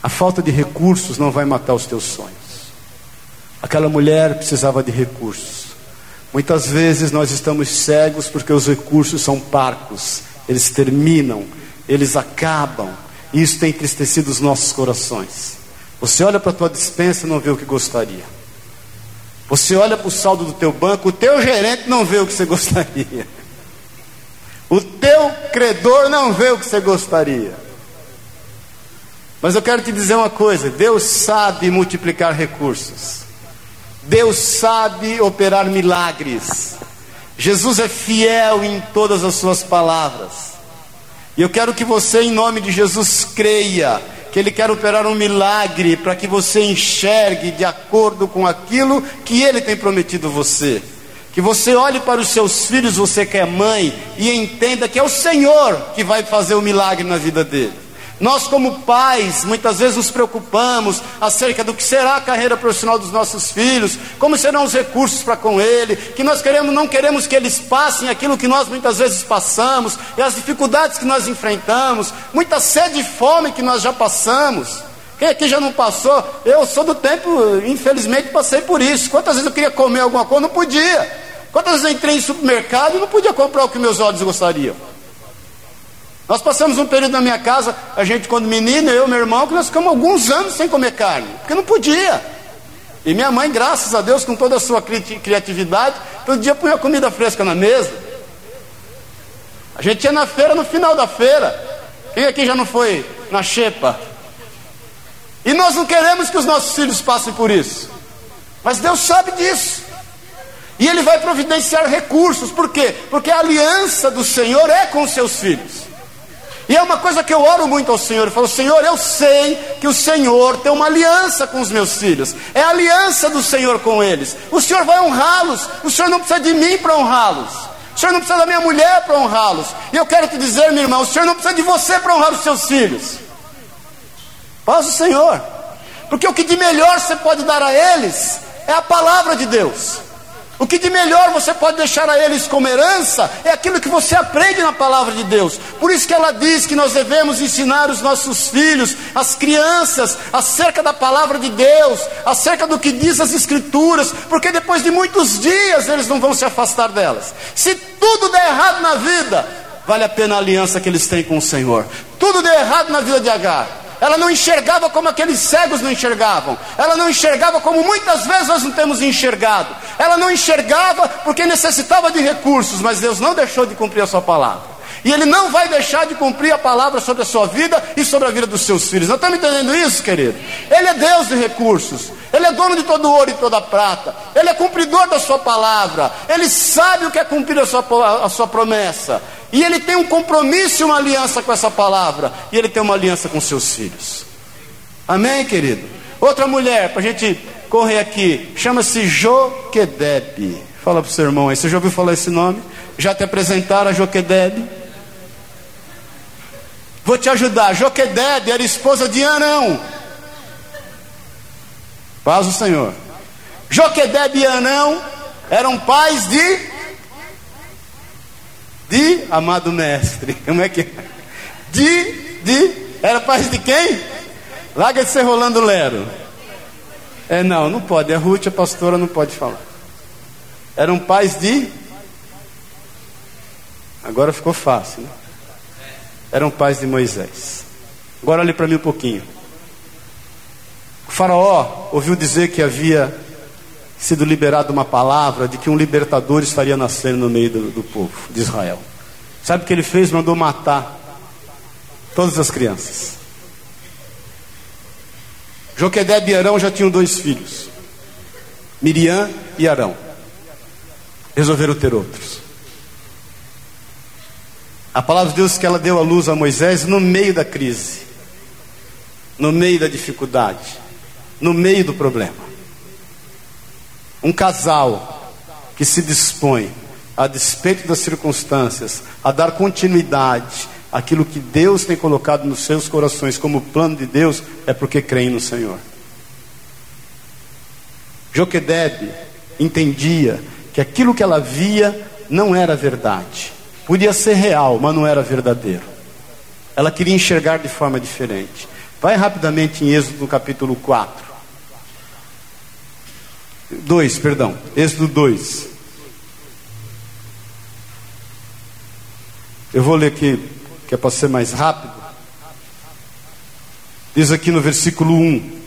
S1: A falta de recursos não vai matar os teus sonhos. Aquela mulher precisava de recursos. Muitas vezes nós estamos cegos porque os recursos são parcos, eles terminam, eles acabam, e isso tem entristecido os nossos corações. Você olha para a tua dispensa e não vê o que gostaria. Você olha para o saldo do teu banco, o teu gerente não vê o que você gostaria. O teu credor não vê o que você gostaria. Mas eu quero te dizer uma coisa: Deus sabe multiplicar recursos. Deus sabe operar milagres. Jesus é fiel em todas as suas palavras. E eu quero que você, em nome de Jesus, creia que Ele quer operar um milagre para que você enxergue de acordo com aquilo que Ele tem prometido você. Que você olhe para os seus filhos, você que é mãe, e entenda que é o Senhor que vai fazer o milagre na vida dele. Nós, como pais, muitas vezes nos preocupamos acerca do que será a carreira profissional dos nossos filhos, como serão os recursos para com ele, que nós queremos, não queremos que eles passem aquilo que nós muitas vezes passamos, e as dificuldades que nós enfrentamos, muita sede e fome que nós já passamos. Quem aqui já não passou? Eu sou do tempo, infelizmente passei por isso. Quantas vezes eu queria comer alguma coisa, não podia. Quantas vezes eu entrei em supermercado e não podia comprar o que meus olhos gostariam. Nós passamos um período na minha casa, a gente quando menino, eu e meu irmão, que nós ficamos alguns anos sem comer carne, porque não podia. E minha mãe, graças a Deus, com toda a sua criatividade, todo dia punha comida fresca na mesa. A gente ia na feira no final da feira. Quem aqui já não foi na xepa? E nós não queremos que os nossos filhos passem por isso. Mas Deus sabe disso. E Ele vai providenciar recursos. Por quê? Porque a aliança do Senhor é com os seus filhos. E é uma coisa que eu oro muito ao Senhor. Eu falo, Senhor, eu sei que o Senhor tem uma aliança com os meus filhos. É a aliança do Senhor com eles. O Senhor vai honrá-los. O Senhor não precisa de mim para honrá-los. O Senhor não precisa da minha mulher para honrá-los. E eu quero te dizer, meu irmão, o Senhor não precisa de você para honrar os seus filhos. Paz o Senhor. Porque o que de melhor você pode dar a eles é a palavra de Deus. O que de melhor você pode deixar a eles como herança é aquilo que você aprende na palavra de Deus. Por isso que ela diz que nós devemos ensinar os nossos filhos, as crianças, acerca da palavra de Deus, acerca do que diz as Escrituras, porque depois de muitos dias eles não vão se afastar delas. Se tudo der errado na vida, vale a pena a aliança que eles têm com o Senhor. Tudo der errado na vida de Agar ela não enxergava como aqueles cegos não enxergavam. Ela não enxergava como muitas vezes nós não temos enxergado. Ela não enxergava porque necessitava de recursos, mas Deus não deixou de cumprir a sua palavra. E Ele não vai deixar de cumprir a palavra sobre a sua vida e sobre a vida dos seus filhos. Não estamos entendendo isso, querido? Ele é Deus de recursos. Ele é dono de todo ouro e toda prata. Ele é cumpridor da sua palavra. Ele sabe o que é cumprir a sua, a sua promessa. E ele tem um compromisso e uma aliança com essa palavra. E ele tem uma aliança com seus filhos. Amém, querido? Outra mulher, para a gente correr aqui, chama-se Joquedebe. Fala para o seu irmão aí, você já ouviu falar esse nome? Já te apresentaram a Joquedebe? Vou te ajudar. Joquedebe era esposa de Anão. Paz o Senhor. Joquedebe e Anão eram pais de de amado mestre. Como é que é? De, de, era paz de quem? Larga de ser rolando lero. É, não, não pode. A Ruth, a pastora, não pode falar. Eram pais de. Agora ficou fácil, né? Eram pais de Moisés. Agora olhe para mim um pouquinho. O faraó ouviu dizer que havia sido liberada uma palavra de que um libertador estaria nascendo no meio do, do povo de Israel. Sabe o que ele fez? Mandou matar todas as crianças. Joquedeb e Arão já tinham dois filhos, Miriam e Arão. Resolveram ter outros. A palavra de Deus que ela deu à luz a Moisés no meio da crise, no meio da dificuldade, no meio do problema. Um casal que se dispõe, a despeito das circunstâncias, a dar continuidade àquilo que Deus tem colocado nos seus corações como plano de Deus, é porque creem no Senhor. Joquedebe entendia que aquilo que ela via não era verdade. Podia ser real, mas não era verdadeiro. Ela queria enxergar de forma diferente. Vai rapidamente em Êxodo no capítulo 4. 2, perdão, Êxodo 2. Eu vou ler aqui, que é para ser mais rápido. Diz aqui no versículo 1: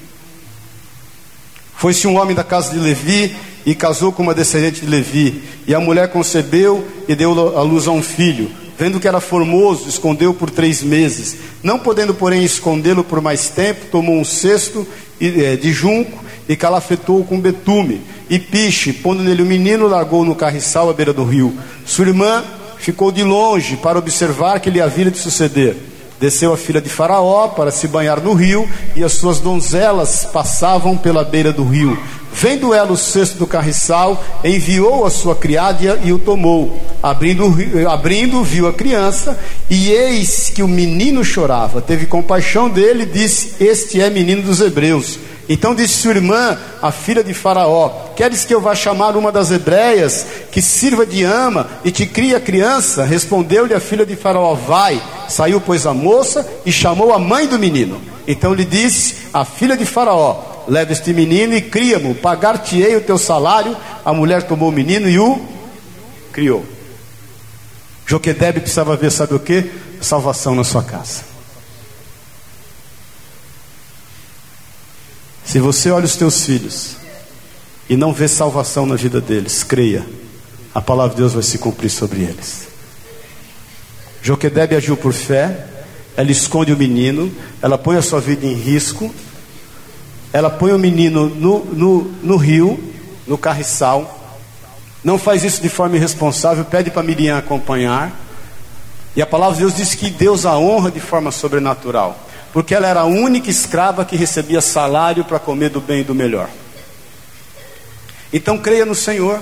S1: Foi-se um homem da casa de Levi e casou com uma descendente de Levi, e a mulher concebeu e deu à luz a um filho. Vendo que era formoso, escondeu por três meses. Não podendo, porém, escondê-lo por mais tempo, tomou um cesto eh, de junco e calafetou com betume. E Piche, pondo nele o menino, largou no carriçal à beira do rio. Sua irmã ficou de longe para observar que lhe havia de suceder. Desceu a filha de Faraó para se banhar no rio, e as suas donzelas passavam pela beira do rio. Vendo ela o cesto do carriçal, enviou a sua criada e o tomou. Abrindo, abrindo, viu a criança, e eis que o menino chorava. Teve compaixão dele e disse: Este é menino dos hebreus. Então disse sua irmã, a filha de Faraó: Queres que eu vá chamar uma das hebreias, que sirva de ama e te crie a criança? Respondeu-lhe a filha de Faraó: Vai. Saiu, pois, a moça e chamou a mãe do menino. Então lhe disse a filha de Faraó: Leva este menino e cria-mo, pagar-te-ei o teu salário. A mulher tomou o menino e o criou. Joquedebe precisava ver, sabe o que? Salvação na sua casa. Se você olha os teus filhos e não vê salvação na vida deles, creia, a palavra de Deus vai se cumprir sobre eles. Joquedebe agiu por fé, ela esconde o menino, ela põe a sua vida em risco, ela põe o menino no, no, no rio, no carriçal, não faz isso de forma irresponsável, pede para Miriam acompanhar. E a palavra de Deus diz que Deus a honra de forma sobrenatural, porque ela era a única escrava que recebia salário para comer do bem e do melhor. Então creia no Senhor.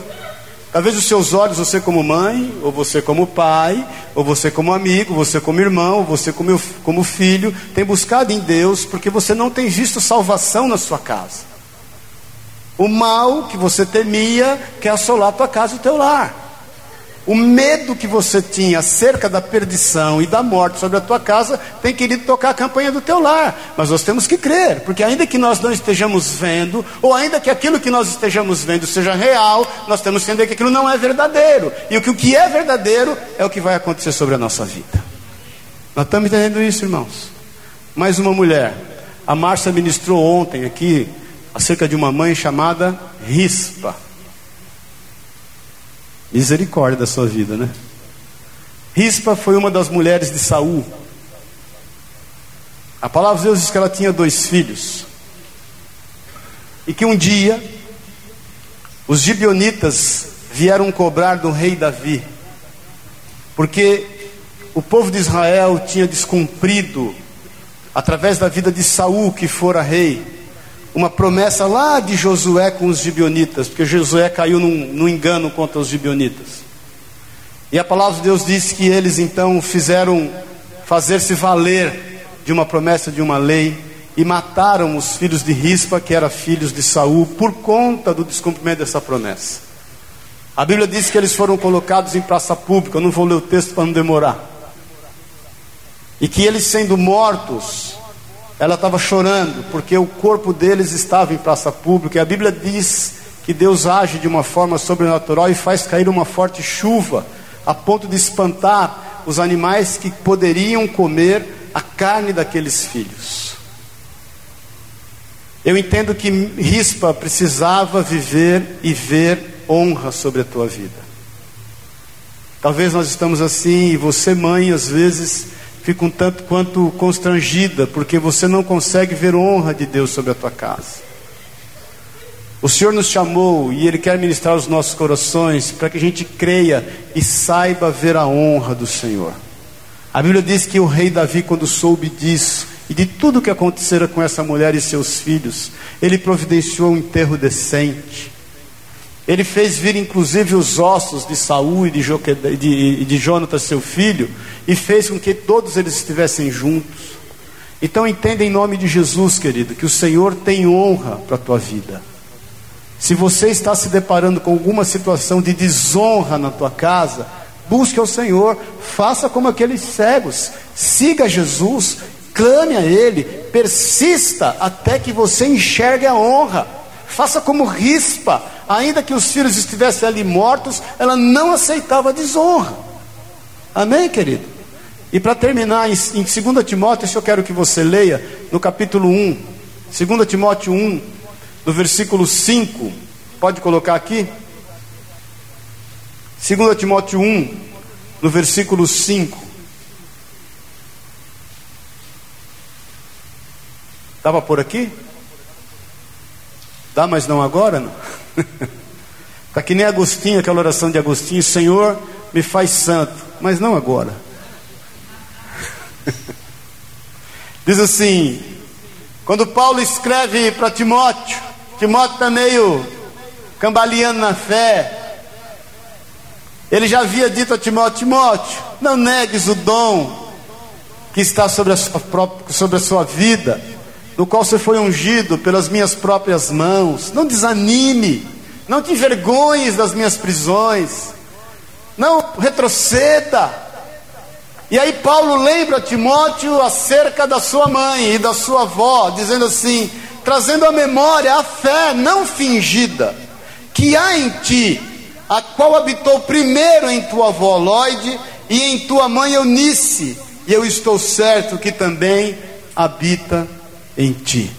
S1: Talvez os seus olhos, você como mãe, ou você como pai, ou você como amigo, você como irmão, você como, como filho, tem buscado em Deus porque você não tem visto salvação na sua casa. O mal que você temia quer assolar a tua casa e o teu lar. O medo que você tinha acerca da perdição e da morte sobre a tua casa tem querido tocar a campanha do teu lar. Mas nós temos que crer, porque ainda que nós não estejamos vendo, ou ainda que aquilo que nós estejamos vendo seja real, nós temos que entender que aquilo não é verdadeiro. E o que, o que é verdadeiro é o que vai acontecer sobre a nossa vida. Nós estamos entendendo isso, irmãos. Mais uma mulher. A Márcia ministrou ontem aqui acerca de uma mãe chamada Rispa. Misericórdia da sua vida, né? Rispa foi uma das mulheres de Saul. A palavra de Deus diz que ela tinha dois filhos. E que um dia os gibionitas vieram cobrar do rei Davi, porque o povo de Israel tinha descumprido através da vida de Saul, que fora rei, uma promessa lá de Josué com os gibionitas, porque Josué caiu num, num engano contra os gibionitas. E a palavra de Deus diz que eles então fizeram fazer-se valer de uma promessa de uma lei e mataram os filhos de Rispa, que eram filhos de Saul, por conta do descumprimento dessa promessa. A Bíblia diz que eles foram colocados em praça pública, eu não vou ler o texto para não demorar. E que eles sendo mortos, ela estava chorando porque o corpo deles estava em praça pública. E a Bíblia diz que Deus age de uma forma sobrenatural e faz cair uma forte chuva, a ponto de espantar os animais que poderiam comer a carne daqueles filhos. Eu entendo que Rispa precisava viver e ver honra sobre a tua vida. Talvez nós estamos assim, e você, mãe, às vezes fica um tanto quanto constrangida, porque você não consegue ver honra de Deus sobre a tua casa. O Senhor nos chamou e Ele quer ministrar os nossos corações para que a gente creia e saiba ver a honra do Senhor. A Bíblia diz que o rei Davi, quando soube disso e de tudo que acontecera com essa mulher e seus filhos, ele providenciou um enterro decente. Ele fez vir inclusive os ossos de Saul e de, de, de Jonatas, seu filho, e fez com que todos eles estivessem juntos. Então entenda em nome de Jesus, querido, que o Senhor tem honra para a tua vida. Se você está se deparando com alguma situação de desonra na tua casa, busque ao Senhor, faça como aqueles cegos, siga Jesus, clame a Ele, persista até que você enxergue a honra. Faça como rispa, ainda que os filhos estivessem ali mortos, ela não aceitava desonra. Amém, querido? E para terminar, em, em 2 Timóteo, isso eu quero que você leia, no capítulo 1, 2 Timóteo 1, no versículo 5, pode colocar aqui? 2 Timóteo 1, no versículo 5. Estava por aqui? Dá, mas não agora? Não. Está que nem Agostinho, aquela oração de Agostinho: Senhor, me faz santo, mas não agora. Diz assim: quando Paulo escreve para Timóteo, Timóteo está meio cambaleando na fé, Ele já havia dito a Timóteo: Timóteo, não negues o dom que está sobre a sua, própria, sobre a sua vida, no qual você foi ungido pelas minhas próprias mãos. Não desanime, não te envergonhes das minhas prisões, não retroceda. E aí Paulo lembra Timóteo acerca da sua mãe e da sua avó, dizendo assim, trazendo à memória a fé não fingida que há em ti, a qual habitou primeiro em tua avó Lloyd e em tua mãe Eunice, e eu estou certo que também habita em ti.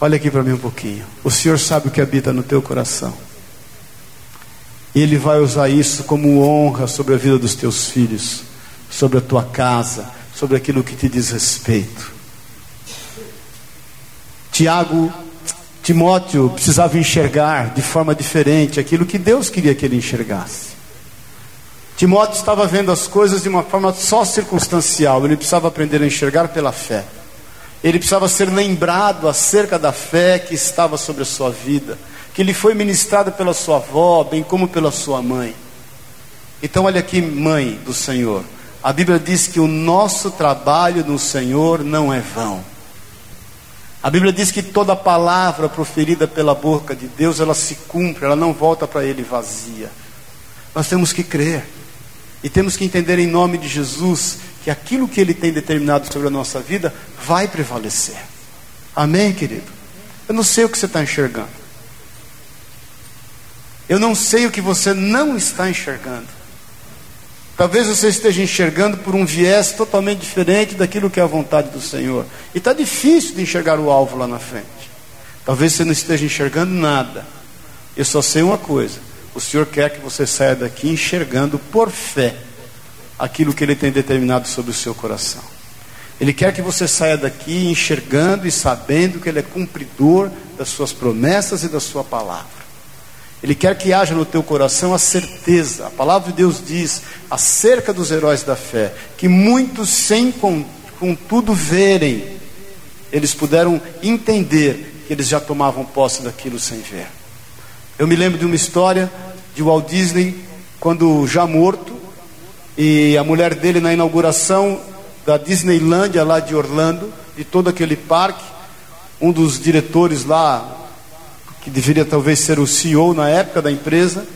S1: Olha aqui para mim um pouquinho. O Senhor sabe o que habita no teu coração. E Ele vai usar isso como honra sobre a vida dos teus filhos, sobre a tua casa, sobre aquilo que te diz respeito. Tiago, Timóteo precisava enxergar de forma diferente aquilo que Deus queria que ele enxergasse. Timóteo estava vendo as coisas de uma forma só circunstancial, ele precisava aprender a enxergar pela fé. Ele precisava ser lembrado acerca da fé que estava sobre a sua vida que lhe foi ministrada pela sua avó, bem como pela sua mãe. Então, olha aqui, mãe do Senhor. A Bíblia diz que o nosso trabalho no Senhor não é vão. A Bíblia diz que toda palavra proferida pela boca de Deus, ela se cumpre, ela não volta para Ele vazia. Nós temos que crer. E temos que entender em nome de Jesus que aquilo que Ele tem determinado sobre a nossa vida vai prevalecer. Amém, querido? Eu não sei o que você está enxergando. Eu não sei o que você não está enxergando. Talvez você esteja enxergando por um viés totalmente diferente daquilo que é a vontade do Senhor. E está difícil de enxergar o alvo lá na frente. Talvez você não esteja enxergando nada. Eu só sei uma coisa: o Senhor quer que você saia daqui enxergando por fé aquilo que Ele tem determinado sobre o seu coração. Ele quer que você saia daqui enxergando e sabendo que Ele é cumpridor das suas promessas e da sua palavra. Ele quer que haja no teu coração a certeza. A palavra de Deus diz acerca dos heróis da fé que muitos sem contudo verem, eles puderam entender que eles já tomavam posse daquilo sem ver. Eu me lembro de uma história de Walt Disney quando já morto e a mulher dele na inauguração da Disneylandia lá de Orlando, de todo aquele parque, um dos diretores lá que deveria talvez ser o CEO na época da empresa,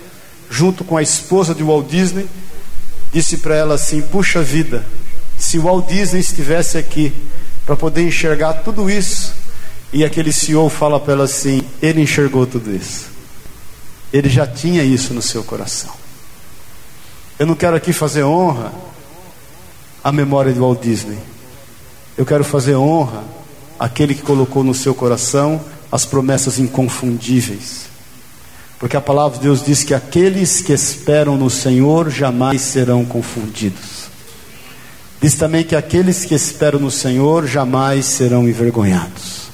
S1: junto com a esposa de Walt Disney, disse para ela assim: Puxa vida, se Walt Disney estivesse aqui para poder enxergar tudo isso, e aquele CEO fala para ela assim: Ele enxergou tudo isso, ele já tinha isso no seu coração. Eu não quero aqui fazer honra à memória de Walt Disney, eu quero fazer honra àquele que colocou no seu coração as promessas inconfundíveis. Porque a palavra de Deus diz que aqueles que esperam no Senhor jamais serão confundidos. Diz também que aqueles que esperam no Senhor jamais serão envergonhados.